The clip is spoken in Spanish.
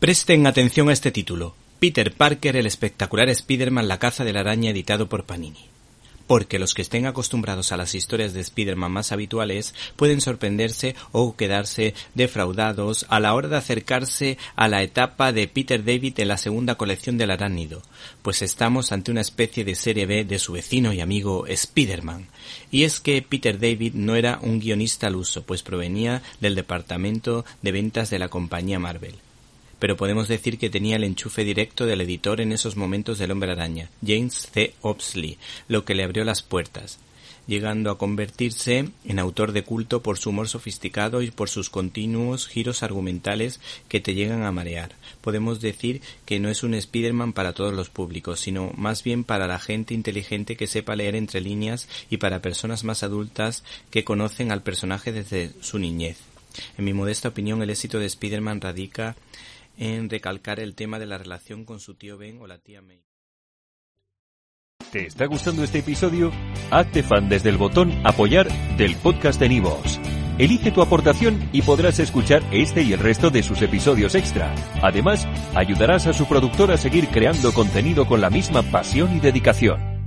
Presten atención a este título. Peter Parker, el espectacular Spider-Man, la caza de la araña editado por Panini porque los que estén acostumbrados a las historias de Spider-Man más habituales pueden sorprenderse o quedarse defraudados a la hora de acercarse a la etapa de Peter David en la segunda colección del arácnido, pues estamos ante una especie de serie B de su vecino y amigo Spider-Man. Y es que Peter David no era un guionista al uso, pues provenía del departamento de ventas de la compañía Marvel pero podemos decir que tenía el enchufe directo del editor en esos momentos del hombre araña, James C. Opsley, lo que le abrió las puertas, llegando a convertirse en autor de culto por su humor sofisticado y por sus continuos giros argumentales que te llegan a marear. Podemos decir que no es un Spider-Man para todos los públicos, sino más bien para la gente inteligente que sepa leer entre líneas y para personas más adultas que conocen al personaje desde su niñez. En mi modesta opinión, el éxito de Spider-Man radica en recalcar el tema de la relación con su tío Ben o la tía May. ¿Te está gustando este episodio? Hazte fan desde el botón Apoyar del podcast de Nivos. Elige tu aportación y podrás escuchar este y el resto de sus episodios extra. Además, ayudarás a su productor a seguir creando contenido con la misma pasión y dedicación.